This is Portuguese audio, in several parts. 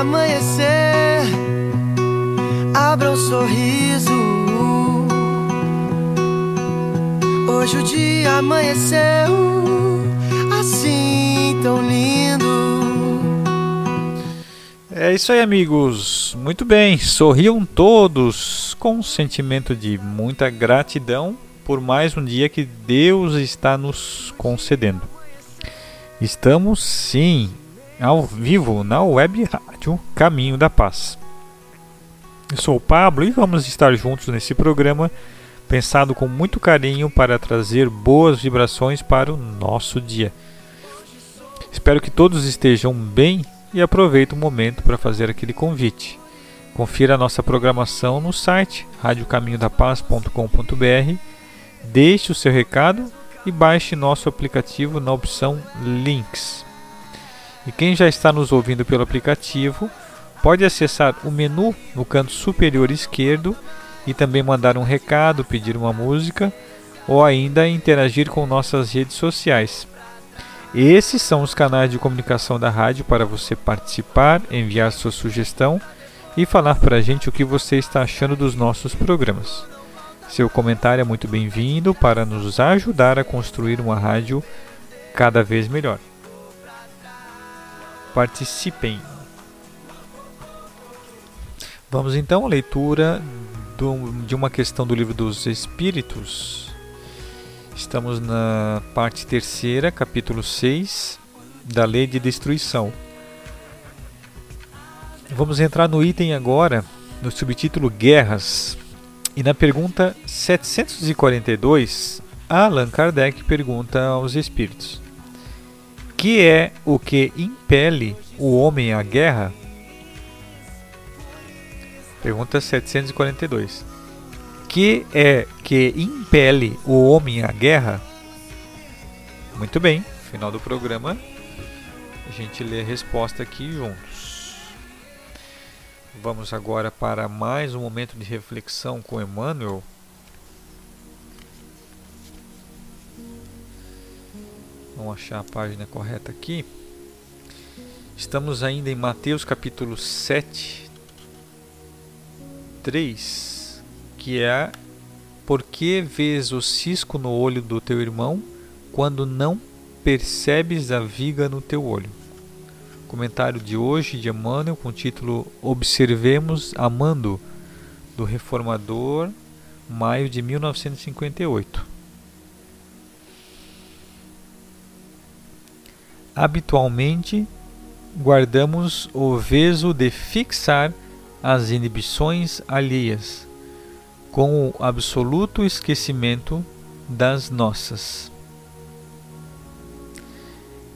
Amanhecer, abra um sorriso. Hoje o dia amanheceu assim tão lindo. É isso aí, amigos. Muito bem, sorriam todos com um sentimento de muita gratidão por mais um dia que Deus está nos concedendo. Estamos sim ao vivo na web rádio Caminho da Paz. Eu sou o Pablo e vamos estar juntos nesse programa pensado com muito carinho para trazer boas vibrações para o nosso dia. Espero que todos estejam bem e aproveite o momento para fazer aquele convite. Confira a nossa programação no site radiocaminhodapaz.com.br, deixe o seu recado e baixe nosso aplicativo na opção Links. E quem já está nos ouvindo pelo aplicativo pode acessar o menu no canto superior esquerdo e também mandar um recado, pedir uma música ou ainda interagir com nossas redes sociais. Esses são os canais de comunicação da rádio para você participar, enviar sua sugestão e falar para a gente o que você está achando dos nossos programas. Seu comentário é muito bem-vindo para nos ajudar a construir uma rádio cada vez melhor. Participem! Vamos então à leitura do, de uma questão do livro dos Espíritos. Estamos na parte terceira, capítulo 6, da Lei de Destruição. Vamos entrar no item agora, no subtítulo Guerras. E na pergunta 742, Allan Kardec pergunta aos espíritos: Que é o que impele o homem à guerra? Pergunta 742. Que é que impele o homem à guerra? Muito bem, final do programa a gente lê a resposta aqui juntos. Vamos agora para mais um momento de reflexão com Emmanuel. Vamos achar a página correta aqui. Estamos ainda em Mateus capítulo 7, 3, que é Por que vês o cisco no olho do teu irmão quando não percebes a viga no teu olho? Comentário de hoje de Emmanuel com o título Observemos Amando, do Reformador, maio de 1958. Habitualmente, guardamos o veso de fixar as inibições alheias, com o absoluto esquecimento das nossas.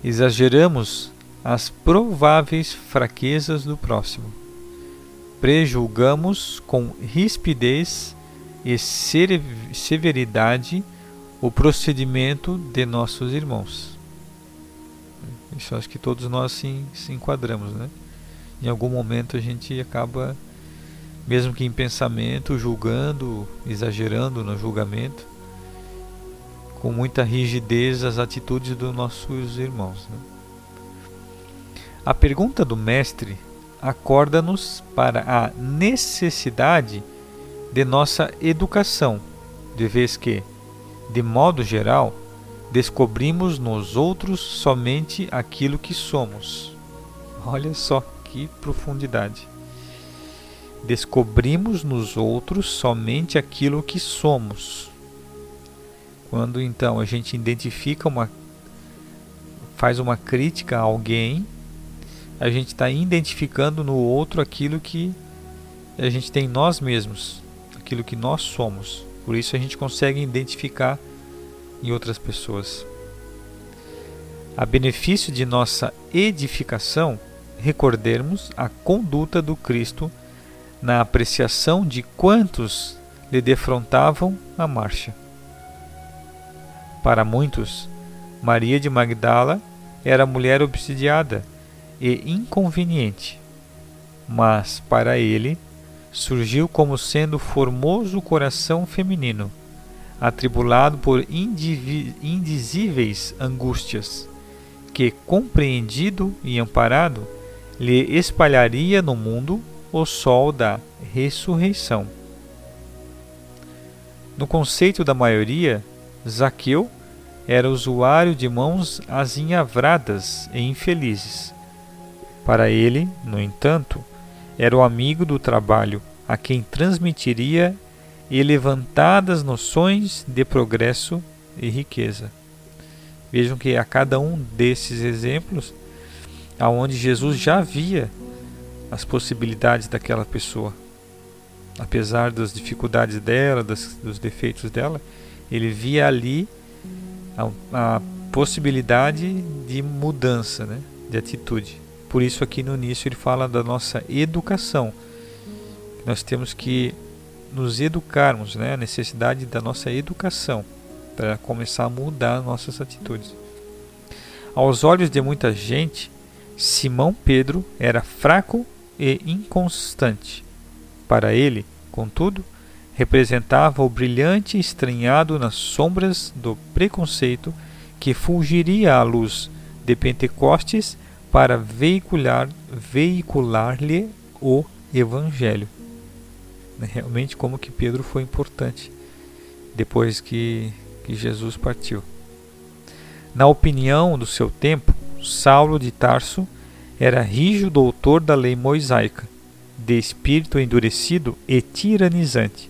Exageramos as prováveis fraquezas do próximo. prejulgamos com rispidez e severidade o procedimento de nossos irmãos. Isso acho que todos nós se, se enquadramos, né? Em algum momento a gente acaba, mesmo que em pensamento, julgando, exagerando no julgamento, com muita rigidez as atitudes dos nossos irmãos. né? A pergunta do mestre acorda-nos para a necessidade de nossa educação, de vez que, de modo geral, descobrimos nos outros somente aquilo que somos. Olha só que profundidade. Descobrimos nos outros somente aquilo que somos. Quando então a gente identifica uma faz uma crítica a alguém, a gente está identificando no outro aquilo que a gente tem em nós mesmos, aquilo que nós somos. Por isso a gente consegue identificar em outras pessoas. A benefício de nossa edificação, recordermos a conduta do Cristo na apreciação de quantos lhe defrontavam a marcha. Para muitos, Maria de Magdala era mulher obsidiada e inconveniente, mas para ele surgiu como sendo formoso coração feminino, atribulado por indizíveis angústias, que, compreendido e amparado, lhe espalharia no mundo o sol da ressurreição. No conceito da maioria, Zaqueu era usuário de mãos azinhavradas e infelizes. Para ele, no entanto, era o amigo do trabalho a quem transmitiria elevantadas noções de progresso e riqueza. Vejam que a cada um desses exemplos, aonde Jesus já via as possibilidades daquela pessoa, apesar das dificuldades dela, das, dos defeitos dela, ele via ali a, a possibilidade de mudança, né, de atitude. Por isso aqui no início ele fala da nossa educação. Nós temos que nos educarmos, né, a necessidade da nossa educação para começar a mudar nossas atitudes. Aos olhos de muita gente, Simão Pedro era fraco e inconstante. Para ele, contudo, representava o brilhante estranhado nas sombras do preconceito que fulgiria à luz de Pentecostes para veicular veicular-lhe o evangelho. Realmente como que Pedro foi importante depois que, que Jesus partiu. Na opinião do seu tempo, Saulo de Tarso era rijo doutor da lei mosaica, de espírito endurecido e tiranizante.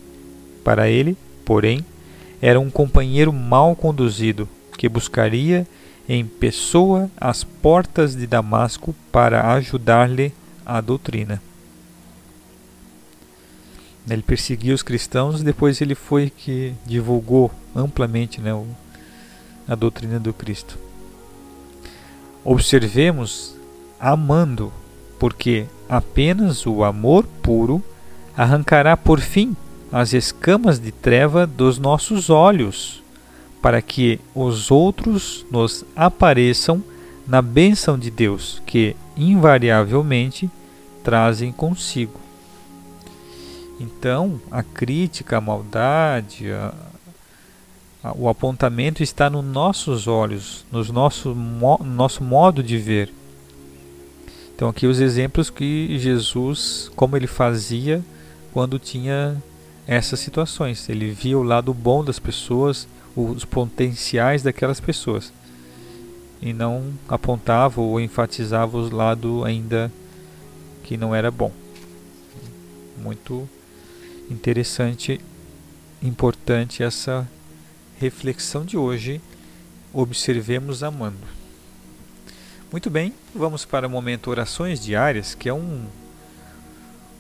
Para ele, porém, era um companheiro mal conduzido, que buscaria em pessoa as portas de Damasco para ajudar-lhe a doutrina. Ele perseguia os cristãos depois ele foi que divulgou amplamente né, a doutrina do Cristo. Observemos amando, porque apenas o amor puro arrancará por fim as escamas de treva dos nossos olhos, para que os outros nos apareçam na bênção de Deus, que invariavelmente trazem consigo. Então, a crítica, a maldade, a, a, o apontamento está nos nossos olhos, nos nosso, mo, nosso modo de ver. Então, aqui os exemplos que Jesus, como ele fazia quando tinha essas situações. Ele via o lado bom das pessoas, os potenciais daquelas pessoas. E não apontava ou enfatizava o lado ainda que não era bom. Muito interessante, importante essa reflexão de hoje. Observemos amando. Muito bem, vamos para o momento Orações Diárias, que é um,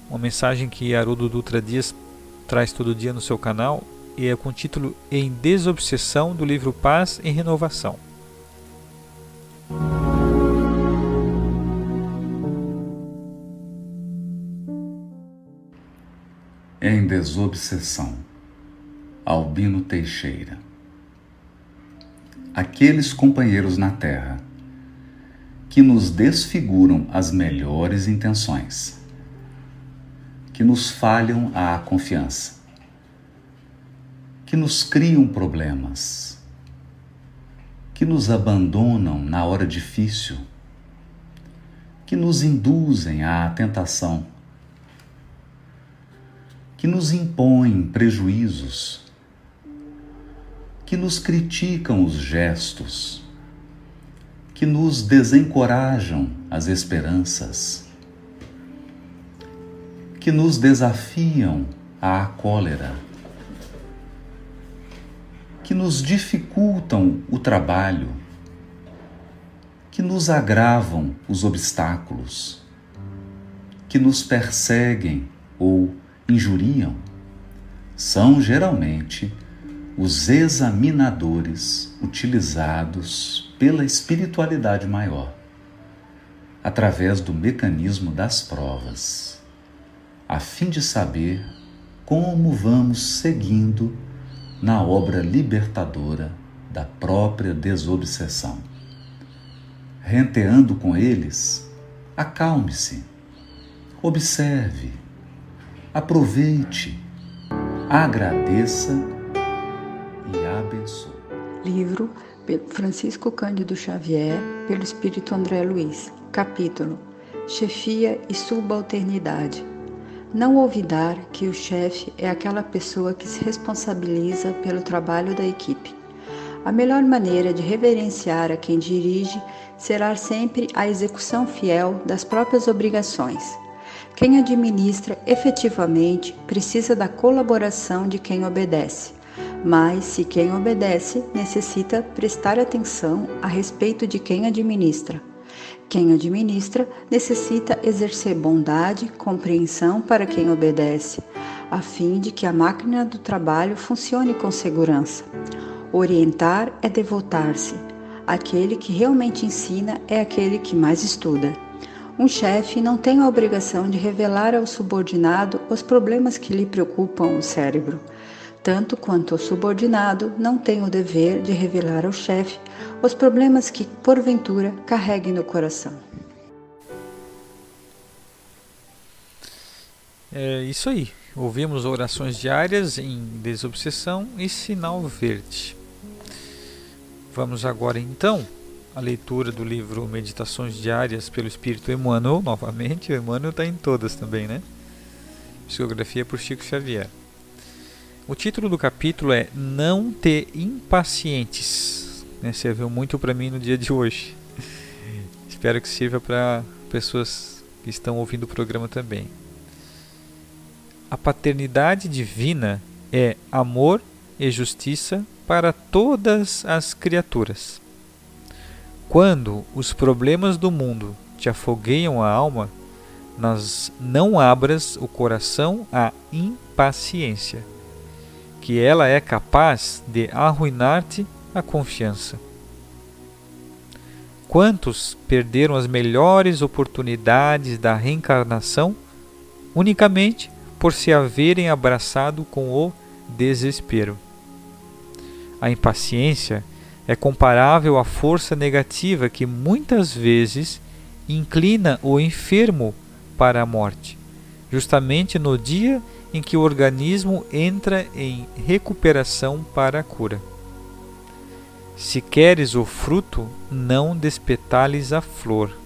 uma mensagem que Haroldo Dutra Dias traz todo dia no seu canal e é com o título Em Desobsessão do livro Paz em Renovação. Em desobsessão. Albino Teixeira. Aqueles companheiros na terra que nos desfiguram as melhores intenções, que nos falham a confiança, que nos criam problemas, que nos abandonam na hora difícil, que nos induzem à tentação, que nos impõem prejuízos, que nos criticam os gestos, que nos desencorajam as esperanças, que nos desafiam à cólera, que nos dificultam o trabalho, que nos agravam os obstáculos, que nos perseguem ou injuriam, são geralmente os examinadores utilizados pela espiritualidade maior, através do mecanismo das provas, a fim de saber como vamos seguindo na obra libertadora da própria desobsessão. Renteando com eles, acalme-se, observe, aproveite, agradeça e abençoe. Livro Francisco Cândido Xavier, pelo Espírito André Luiz. Capítulo: Chefia e Subalternidade. Não olvidar que o chefe é aquela pessoa que se responsabiliza pelo trabalho da equipe. A melhor maneira de reverenciar a quem dirige será sempre a execução fiel das próprias obrigações. Quem administra efetivamente precisa da colaboração de quem obedece. Mas, se quem obedece, necessita prestar atenção a respeito de quem administra. Quem administra necessita exercer bondade, compreensão para quem obedece, a fim de que a máquina do trabalho funcione com segurança. Orientar é devotar-se. Aquele que realmente ensina é aquele que mais estuda. Um chefe não tem a obrigação de revelar ao subordinado os problemas que lhe preocupam o cérebro tanto quanto o subordinado não tem o dever de revelar ao chefe os problemas que, porventura, carregue no coração. É isso aí. Ouvimos orações diárias em desobsessão e sinal verde. Vamos agora então à leitura do livro Meditações Diárias pelo Espírito Emmanuel, novamente. O Emmanuel está em todas também, né? Psicografia por Chico Xavier. O título do capítulo é Não ter impacientes. Né, serviu muito para mim no dia de hoje. Espero que sirva para pessoas que estão ouvindo o programa também. A paternidade divina é amor e justiça para todas as criaturas. Quando os problemas do mundo te afogueiam a alma, nas não abras o coração à impaciência que ela é capaz de arruinar-te a confiança. Quantos perderam as melhores oportunidades da reencarnação unicamente por se haverem abraçado com o desespero? A impaciência é comparável à força negativa que muitas vezes inclina o enfermo para a morte, justamente no dia em que o organismo entra em recuperação para a cura. Se queres o fruto, não despetales a flor.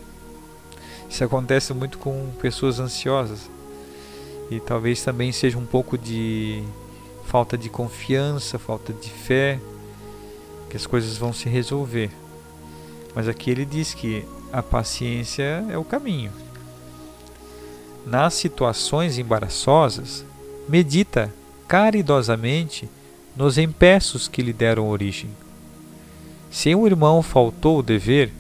Isso acontece muito com pessoas ansiosas. E talvez também seja um pouco de falta de confiança, falta de fé, que as coisas vão se resolver. Mas aqui ele diz que a paciência é o caminho. Nas situações embaraçosas, medita caridosamente nos empeços que lhe deram origem. Se um irmão faltou o dever,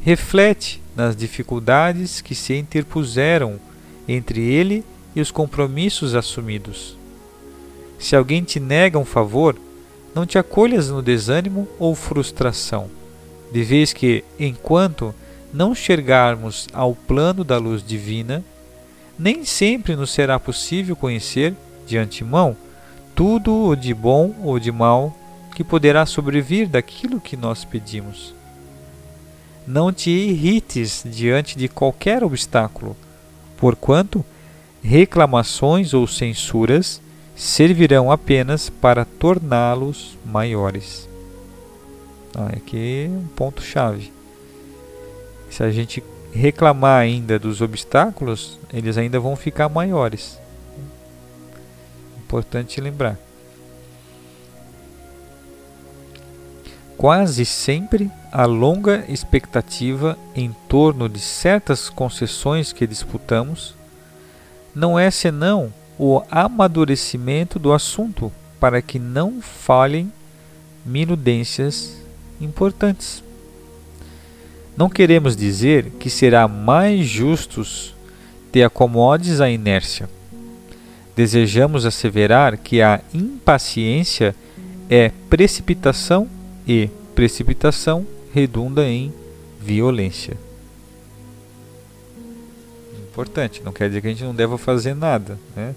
reflete nas dificuldades que se interpuseram entre ele e os compromissos assumidos. Se alguém te nega um favor, não te acolhas no desânimo ou frustração, de vez que, enquanto não chegarmos ao plano da luz divina, nem sempre nos será possível conhecer de antemão tudo o de bom ou de mal que poderá sobrevir daquilo que nós pedimos. Não te irrites diante de qualquer obstáculo, porquanto reclamações ou censuras servirão apenas para torná-los maiores. Ah, aqui é um ponto chave. Se a gente reclamar ainda dos obstáculos, eles ainda vão ficar maiores. Importante lembrar. Quase sempre a longa expectativa em torno de certas concessões que disputamos não é senão o amadurecimento do assunto para que não falhem minudências importantes. Não queremos dizer que será mais justos te acomodes à inércia. Desejamos asseverar que a impaciência é precipitação e precipitação redunda em violência. Importante, não quer dizer que a gente não deva fazer nada, né?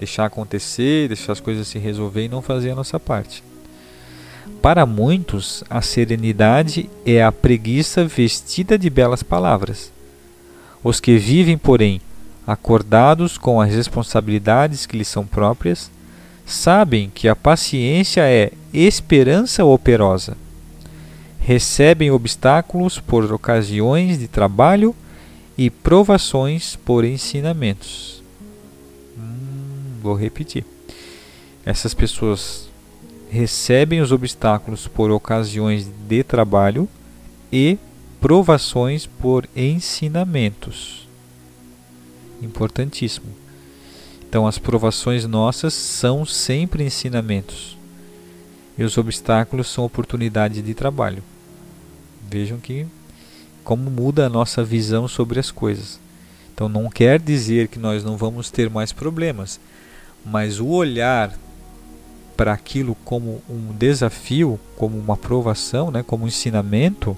Deixar acontecer, deixar as coisas se resolver e não fazer a nossa parte. Para muitos, a serenidade é a preguiça vestida de belas palavras. Os que vivem, porém, acordados com as responsabilidades que lhes são próprias, sabem que a paciência é esperança operosa. Recebem obstáculos por ocasiões de trabalho e provações por ensinamentos. Vou repetir. Essas pessoas recebem os obstáculos por ocasiões de trabalho e provações por ensinamentos. Importantíssimo. Então, as provações nossas são sempre ensinamentos. E os obstáculos são oportunidades de trabalho. Vejam que como muda a nossa visão sobre as coisas. Então não quer dizer que nós não vamos ter mais problemas, mas o olhar para aquilo como um desafio, como uma provação, né, como um ensinamento,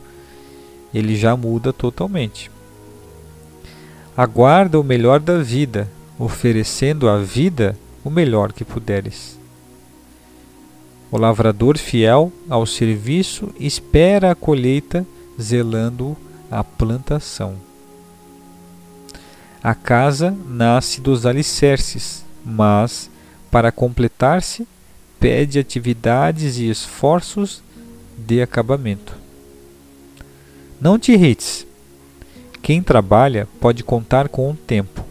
ele já muda totalmente. Aguarda o melhor da vida, oferecendo à vida o melhor que puderes. O lavrador fiel ao serviço espera a colheita, zelando a plantação. A casa nasce dos alicerces, mas, para completar-se, pede atividades e esforços de acabamento. Não te irrites. Quem trabalha pode contar com o tempo.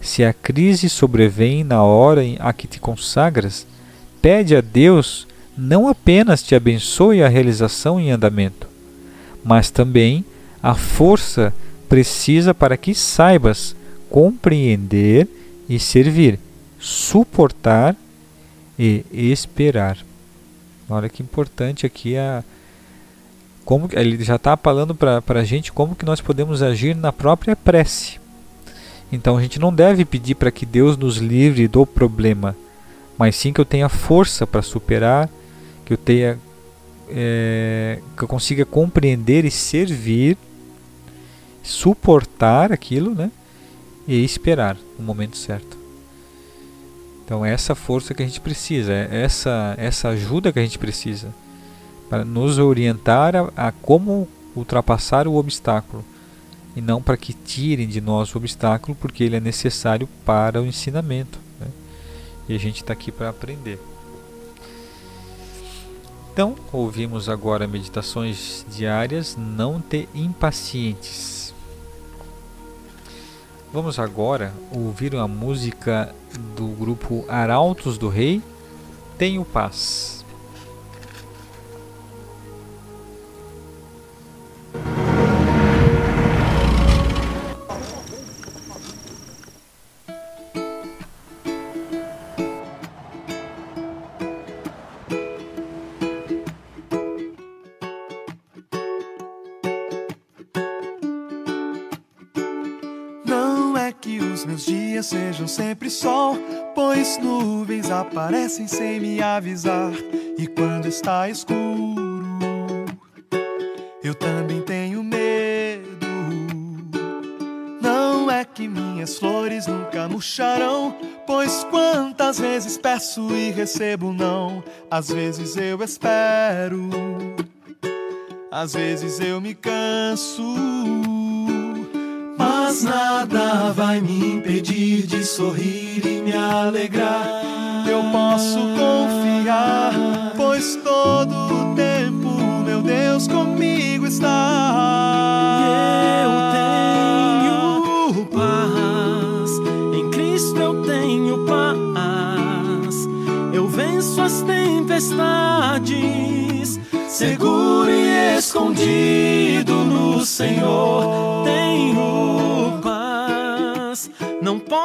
Se a crise sobrevém na hora a que te consagras, pede a Deus não apenas te abençoe a realização em andamento, mas também a força precisa para que saibas compreender e servir, suportar e esperar. Olha que importante aqui a como ele já está falando para a gente como que nós podemos agir na própria prece. Então a gente não deve pedir para que Deus nos livre do problema, mas sim que eu tenha força para superar, que eu tenha é, que eu consiga compreender e servir, suportar aquilo, né? E esperar o momento certo. Então é essa força que a gente precisa, é essa essa ajuda que a gente precisa para nos orientar a, a como ultrapassar o obstáculo e não para que tirem de nós o obstáculo, porque ele é necessário para o ensinamento. Né? E a gente está aqui para aprender. Então, ouvimos agora meditações diárias, não te impacientes. Vamos agora ouvir a música do grupo Arautos do Rei, Tenho Paz. Sejam sempre sol, pois nuvens aparecem sem me avisar. E quando está escuro, eu também tenho medo. Não é que minhas flores nunca murcharão, Pois quantas vezes peço e recebo não, às vezes eu espero, às vezes eu me canso. Mas nada vai me impedir de sorrir e me alegrar. Eu posso confiar, pois todo o tempo meu Deus comigo está. Eu tenho paz, em Cristo eu tenho paz. Eu venço as tempestades, seguro e escondido no Senhor.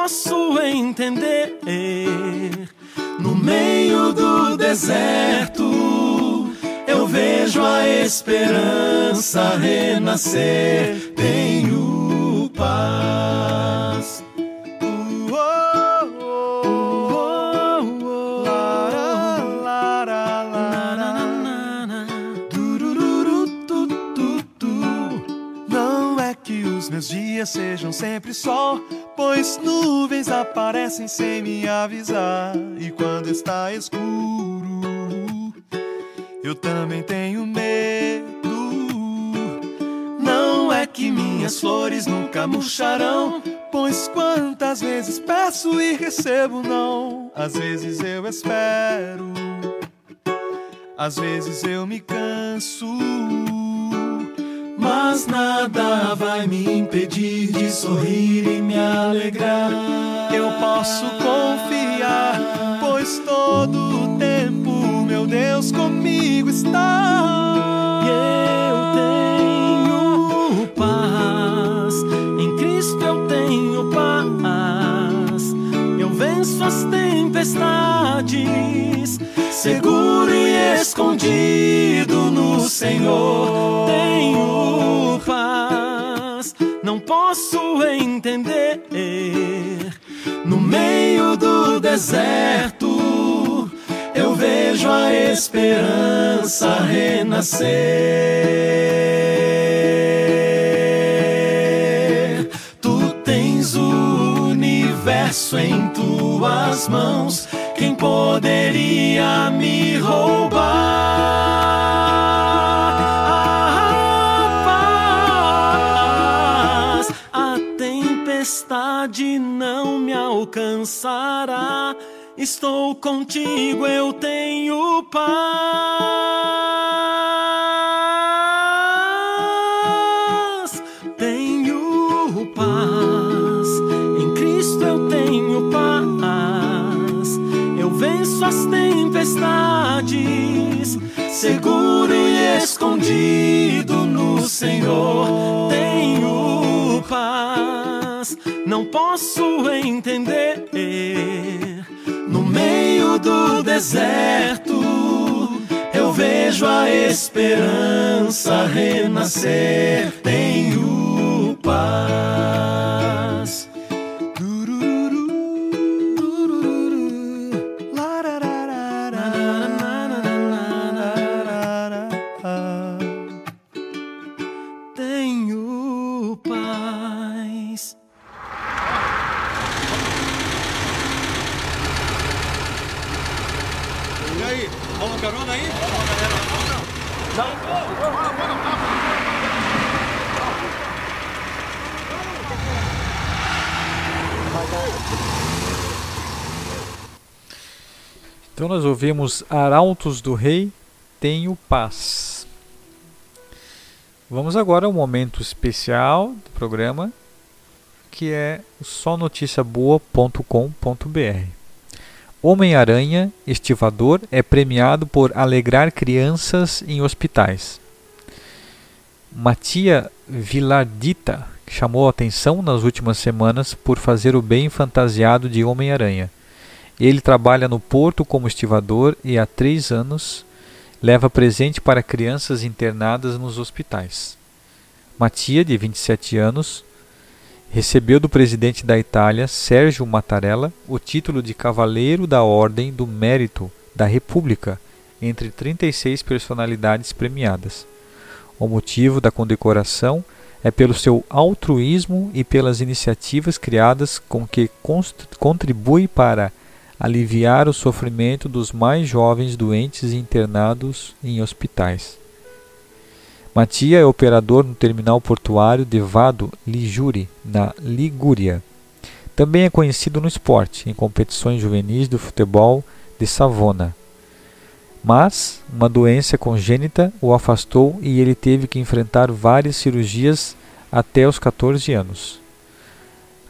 Posso entender. No meio do deserto, eu vejo a esperança renascer. Tenho paz. Dias sejam sempre sol, pois nuvens aparecem sem me avisar. E quando está escuro, eu também tenho medo. Não é que minhas flores nunca murcharão, pois quantas vezes peço e recebo não. Às vezes eu espero, às vezes eu me canso. Mas nada vai me impedir de sorrir e me alegrar. Eu posso confiar, pois todo o tempo meu Deus comigo está. Eu tenho paz, em Cristo eu tenho paz. Eu venço as tempestades, seguro e escondido no Senhor. Entender. No meio do deserto, eu vejo a esperança renascer. Tu tens o universo em tuas mãos. Quem poderia me roubar? Alcançará. Estou contigo, eu tenho paz. Tenho paz. Em Cristo eu tenho paz. Eu venço as tempestades, seguro e escondido no Senhor. Não posso entender no meio do deserto, eu vejo a esperança renascer. Tenho paz. Então nós ouvimos Arautos do Rei, Tenho Paz. Vamos agora ao momento especial do programa, que é o sonoticiaboa.com.br. Homem-Aranha, estivador, é premiado por alegrar crianças em hospitais. Matia Vilardita chamou atenção nas últimas semanas por fazer o bem fantasiado de Homem-Aranha. Ele trabalha no porto como estivador e há três anos leva presente para crianças internadas nos hospitais. Matia, de 27 anos, recebeu do presidente da Itália, Sérgio Mattarella, o título de Cavaleiro da Ordem do Mérito da República entre 36 personalidades premiadas. O motivo da condecoração é pelo seu altruísmo e pelas iniciativas criadas com que contribui para aliviar o sofrimento dos mais jovens doentes internados em hospitais. Matia é operador no terminal portuário de Vado Ligure, na Ligúria. Também é conhecido no esporte, em competições juvenis do futebol de Savona. Mas uma doença congênita o afastou e ele teve que enfrentar várias cirurgias até os 14 anos.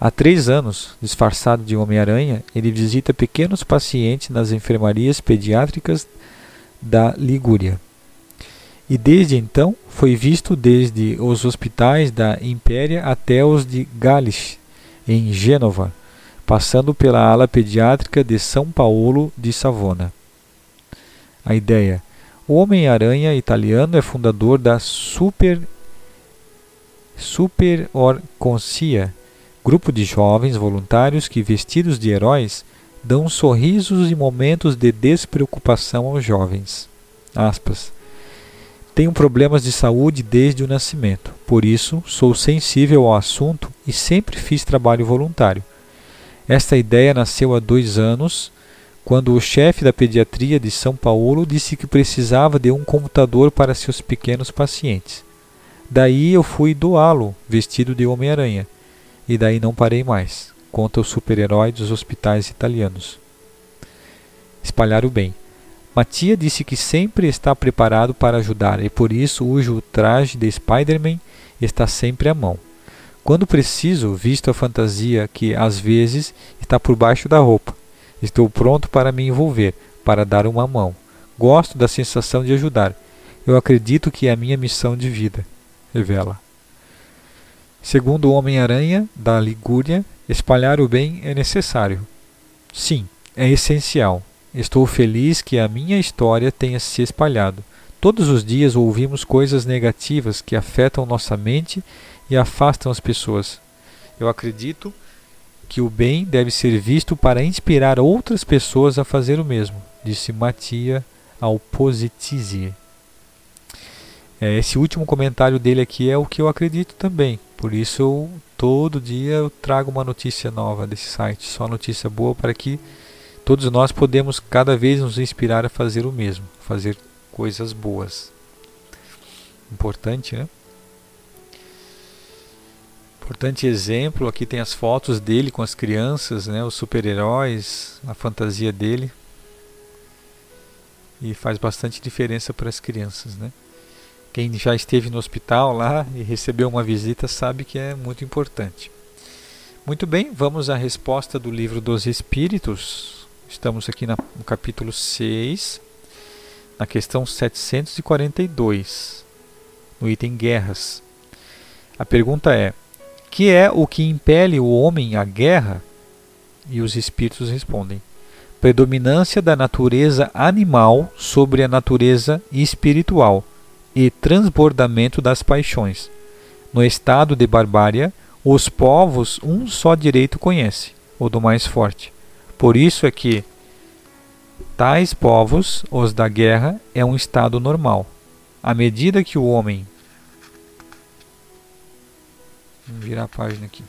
Há três anos, disfarçado de Homem-Aranha, ele visita pequenos pacientes nas enfermarias pediátricas da Ligúria. E desde então foi visto desde os hospitais da Impéria até os de Gales, em Gênova, passando pela ala pediátrica de São Paulo de Savona. A ideia: o Homem-Aranha italiano é fundador da Super Super Orconcia, grupo de jovens voluntários que, vestidos de heróis, dão sorrisos e momentos de despreocupação aos jovens. Aspas. Tenho problemas de saúde desde o nascimento, por isso sou sensível ao assunto e sempre fiz trabalho voluntário. Esta ideia nasceu há dois anos, quando o chefe da pediatria de São Paulo disse que precisava de um computador para seus pequenos pacientes. Daí eu fui doá-lo, vestido de Homem-Aranha, e daí não parei mais, conta o super-herói dos hospitais italianos. Espalhar o bem. Matia disse que sempre está preparado para ajudar e por isso o traje de Spider-Man está sempre à mão. Quando preciso, visto a fantasia que às vezes está por baixo da roupa. Estou pronto para me envolver, para dar uma mão. Gosto da sensação de ajudar. Eu acredito que é a minha missão de vida. Revela. Segundo o Homem-Aranha da Ligúria, espalhar o bem é necessário. Sim, é essencial. Estou feliz que a minha história tenha se espalhado. Todos os dias ouvimos coisas negativas que afetam nossa mente e afastam as pessoas. Eu acredito que o bem deve ser visto para inspirar outras pessoas a fazer o mesmo, disse Matia ao Positizie. É, esse último comentário dele aqui é o que eu acredito também. Por isso, eu, todo dia eu trago uma notícia nova desse site, só notícia boa para que Todos nós podemos cada vez nos inspirar a fazer o mesmo, fazer coisas boas. Importante, né? Importante exemplo, aqui tem as fotos dele com as crianças, né, os super-heróis, a fantasia dele. E faz bastante diferença para as crianças, né? Quem já esteve no hospital lá e recebeu uma visita sabe que é muito importante. Muito bem, vamos à resposta do livro dos Espíritos, Estamos aqui no capítulo 6, na questão 742, no item Guerras. A pergunta é: que é o que impele o homem à guerra? E os espíritos respondem: predominância da natureza animal sobre a natureza espiritual e transbordamento das paixões. No estado de barbárie, os povos um só direito conhece, o do mais forte. Por isso é que tais povos, os da guerra, é um estado normal. À medida que o homem. Vamos virar a página aqui.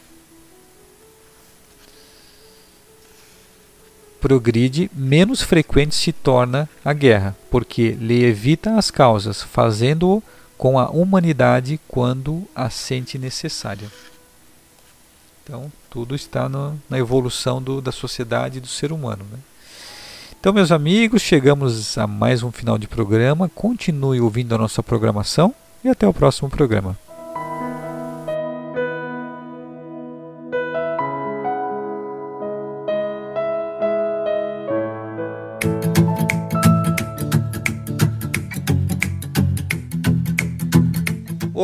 Progride, menos frequente se torna a guerra, porque lhe evita as causas, fazendo-o com a humanidade quando a sente necessária. Então, tudo está no, na evolução do, da sociedade e do ser humano. Né? Então, meus amigos, chegamos a mais um final de programa. Continue ouvindo a nossa programação e até o próximo programa.